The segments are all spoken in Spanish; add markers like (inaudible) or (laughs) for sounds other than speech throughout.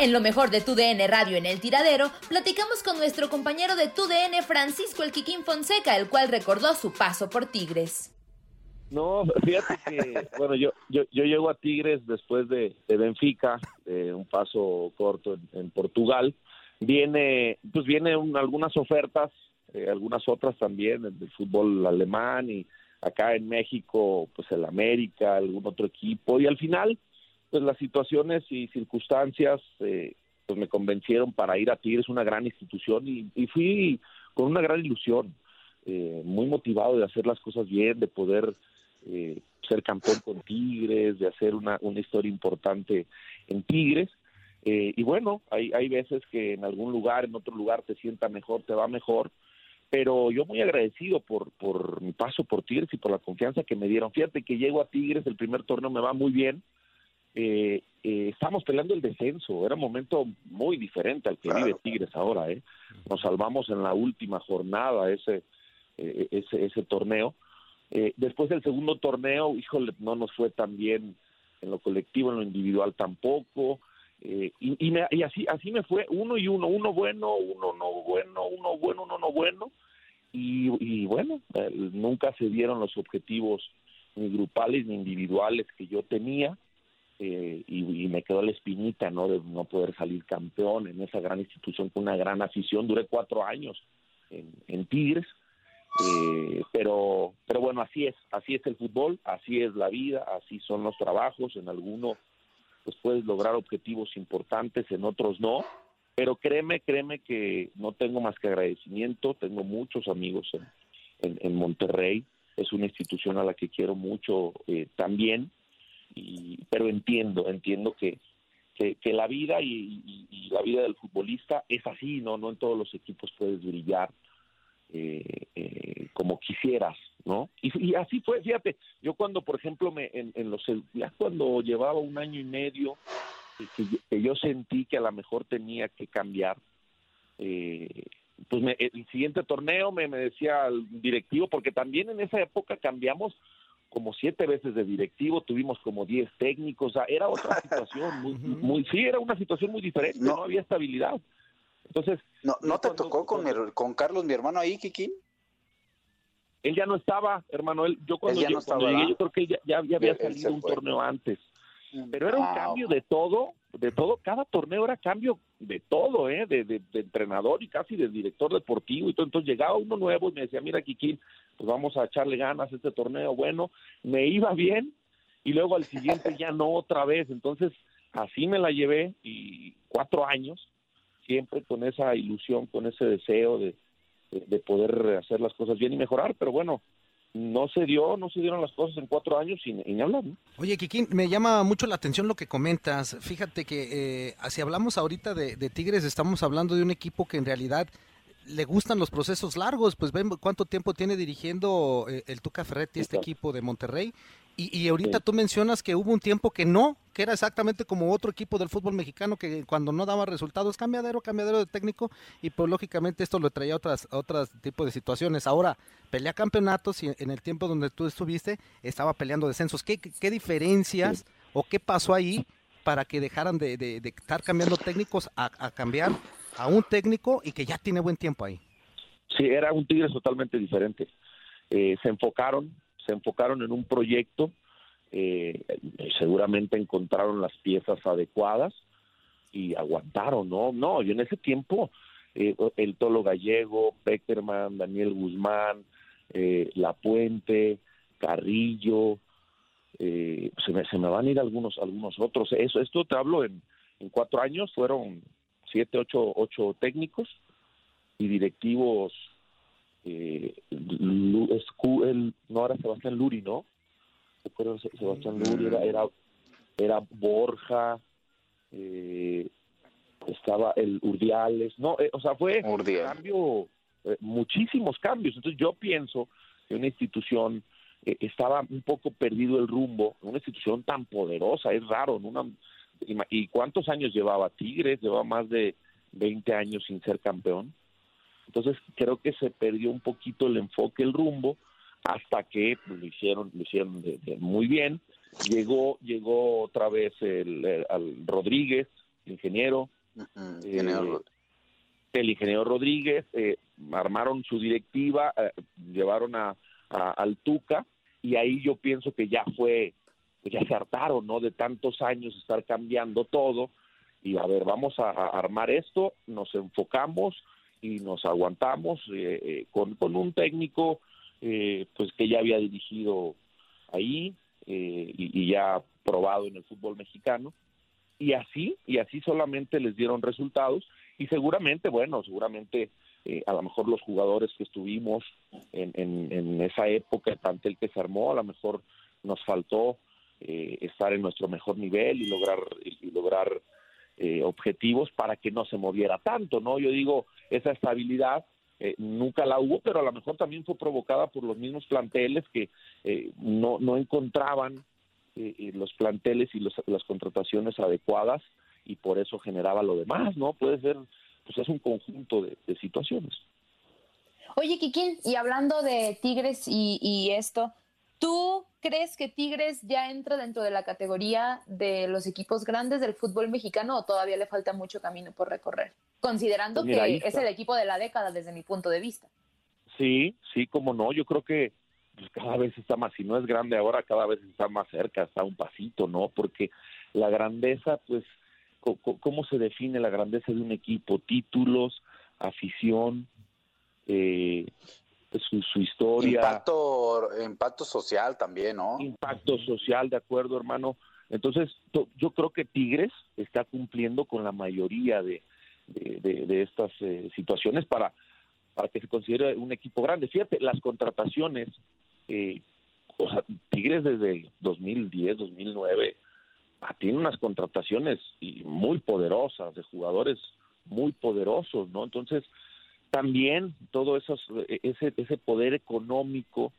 En lo mejor de tu DN Radio en el tiradero, platicamos con nuestro compañero de tu DN, Francisco El Quiquín Fonseca, el cual recordó su paso por Tigres. No, fíjate que, bueno, yo, yo, yo llego a Tigres después de, Benfica, de un paso corto en, Portugal. Viene, pues vienen algunas ofertas, eh, algunas otras también, del fútbol alemán y acá en México, pues el América, algún otro equipo. Y al final, pues las situaciones y circunstancias eh, pues me convencieron para ir a Tigres, una gran institución, y, fui con una gran ilusión, eh, muy motivado de hacer las cosas bien, de poder eh, ser campeón con Tigres, de hacer una, una historia importante en Tigres. Eh, y bueno, hay, hay veces que en algún lugar, en otro lugar te sienta mejor, te va mejor, pero yo muy agradecido por, por mi paso por Tigres y por la confianza que me dieron. Fíjate que llego a Tigres, el primer torneo me va muy bien, eh, eh, estamos peleando el descenso, era un momento muy diferente al que vive Tigres ahora, ¿eh? Nos salvamos en la última jornada ese, eh, ese, ese torneo. Eh, después del segundo torneo, híjole, no nos fue tan bien en lo colectivo, en lo individual tampoco. Eh, y, y, me- y así así me fue uno y uno uno bueno uno no bueno uno bueno uno no bueno y, y bueno nunca se dieron los objetivos ni grupales ni individuales que yo tenía eh, y, me quedó la espinita no de no poder salir campeón en esa gran institución con una gran afición. Duré cuatro años en, Tigres eh, pero pero bueno así es así es el fútbol así es la vida así son los trabajos. En alguno pues puedes lograr objetivos importantes en otros no. Pero créeme créeme que no tengo más que agradecimiento. Tengo muchos amigos en, en, en Monterrey. Es una institución a la que quiero mucho eh, también y, pero entiendo entiendo que que, que la vida y, la vida del futbolista es así no no en todos los equipos puedes brillar eh, eh, como quisieras, ¿no? Y, así fue, fíjate, yo cuando, por ejemplo, me, en, los ya cuando llevaba un año y medio, que yo sentí que a lo mejor tenía que cambiar, eh, pues me- el siguiente torneo me, me decía el directivo, porque también en esa época cambiamos como siete veces de directivo, tuvimos como diez técnicos, o sea, era otra (laughs) situación, muy, muy, sí, era una situación muy diferente, no, había estabilidad. Entonces, ¿No, no te tocó con, mi con Carlos, mi hermano, ahí, Kikín? él ya no estaba, hermano, él, yo cuando, Él ya yo, no estaba, cuando yo creo que él ya, ya- ya había Él- él se salido un fue. torneo antes. Pero era un Ah, cambio de todo, de todo, cada torneo era cambio de todo, ¿eh? De, de- de entrenador y casi de director deportivo y todo. Entonces llegaba uno nuevo y me decía, mira, Kikín, pues vamos a echarle ganas a este torneo. Bueno, me iba bien y luego al siguiente ya no otra vez. Entonces así me la llevé y cuatro años siempre con esa ilusión, con ese deseo de, de poder hacer las cosas bien y mejorar, pero bueno, no se dio, no se dieron las cosas en cuatro años y, ni hablar. Oye, Kikín, me llama mucho la atención lo que comentas. Fíjate que eh, si hablamos ahorita de, Tigres, estamos hablando de un equipo que en realidad le gustan los procesos largos, pues ven cuánto tiempo tiene dirigiendo eh, el Tuca Ferretti este equipo de Monterrey y, ahorita tú mencionas que hubo un tiempo que no, que era exactamente como otro equipo del fútbol mexicano que cuando no daba resultados, cambiadero, cambiadero de técnico, y pues lógicamente esto lo traía a otras, otras tipos de situaciones. Ahora, pelea campeonatos y en el tiempo donde tú estuviste, estaba peleando descensos. ¿Qué, qué diferencias o qué pasó ahí para que dejaran de, estar cambiando técnicos a, cambiar a un técnico y que ya tiene buen tiempo ahí? Sí, era un Tigres totalmente diferente. Eh, se enfocaron se enfocaron en un proyecto, eh, seguramente encontraron las piezas adecuadas y aguantaron, ¿no? No, y en ese tiempo eh, el Tolo Gallego, Peckerman, Daniel Guzmán, eh, La Puente, Carrillo, se me, se, me, van a ir algunos algunos otros. Eso, esto te hablo en, en cuatro años, fueron siete, ocho, ocho técnicos y directivos eh, el, no era Sebastián Luri, ¿no? Sebastián Luri, era, era, era Borja, eh, estaba el Urdiales, no, eh, o sea, fue un cambio, eh, muchísimos cambios. Entonces yo pienso que una institución eh, estaba un poco perdido el rumbo, una institución tan poderosa, es raro, una, ¿y cuántos años llevaba Tigres? Llevaba más de 20 años sin ser campeón. Entonces creo que se perdió un poquito el enfoque, el rumbo, hasta que pues, lo hicieron, lo hicieron muy bien. Llegó, llegó otra vez el, al Rodríguez, ingeniero. Eh, el ingeniero Rodríguez, eh, armaron su directiva, eh, llevaron a, al Tuca y ahí yo pienso que ya fue, ya se hartaron, ¿no? De tantos años estar cambiando todo y a ver, vamos a armar esto, nos enfocamos, y nos aguantamos eh, eh, con, con, un técnico eh, pues que ya había dirigido ahí y, ya probado en el fútbol mexicano. Y así y así solamente les dieron resultados. Y seguramente bueno seguramente a lo mejor los jugadores que estuvimos en, en, esa época el plantel que se armó a lo mejor nos faltó estar en nuestro mejor nivel y lograr y lograr eh, objetivos para que no se moviera tanto, ¿no? Yo digo, esa estabilidad eh, nunca la hubo, pero a lo mejor también fue provocada por los mismos planteles que eh, no, no encontraban los planteles y las contrataciones adecuadas y por eso generaba lo demás, ¿no? Puede ser, pues es un conjunto de, situaciones. Oye, Kikín, y hablando de Tigres y, y esto, ¿Tú crees que Tigres ya entra dentro de la categoría de los equipos grandes del fútbol mexicano o todavía le falta mucho camino por recorrer? Considerando pues que es el equipo de la década desde mi punto de vista. Sí, sí, como no, yo creo que pues, cada vez está más, si no es grande ahora, cada vez está más cerca, está un pasito, ¿no? Porque la grandeza, pues, ¿cómo se define la grandeza de un equipo? Títulos, afición, eh, su, su historia. Impacto, impacto social también, ¿no? Impacto social, de acuerdo, hermano. Entonces, yo creo que Tigres está cumpliendo con la mayoría de, de, estas eh, situaciones para, para que se considere un equipo grande. Fíjate, las contrataciones, eh, o sea, Tigres desde 2010, 2009, ah, tiene unas contrataciones muy poderosas, de jugadores muy poderosos, ¿no? Entonces, también todo esos, ese, ese poder económico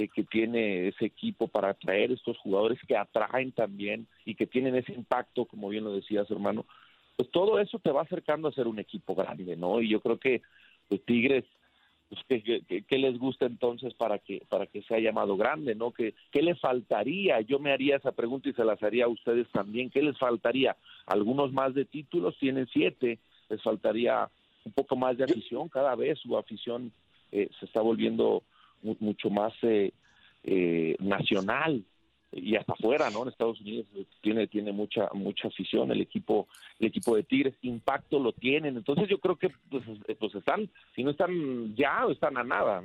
eh, que tiene ese equipo para atraer estos jugadores que atraen también y que tienen ese impacto, como bien lo decías, hermano, pues todo eso te va acercando a ser un equipo grande, ¿no? Y yo creo que los Tigres, pues, ¿qué, les gusta entonces para que para que sea llamado grande, ¿no? ¿Qué, ¿Qué le faltaría? Yo me haría esa pregunta y se las haría a ustedes también. ¿Qué les faltaría? Algunos más de títulos, tienen siete, les faltaría un poco más de afición, cada vez su afición eh, se está volviendo mucho más eh, eh, nacional y hasta afuera, ¿no? En Estados Unidos tiene tiene mucha mucha afición el equipo el equipo de Tigres, impacto lo tienen, entonces yo creo que pues, pues están, si no están ya, están a nada.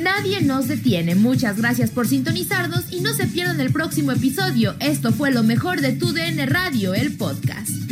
Nadie nos detiene. Muchas gracias por sintonizarnos y no se pierdan el próximo episodio. Esto fue lo mejor de Tu DN Radio, el podcast.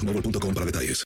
boostmobile.com para detalles.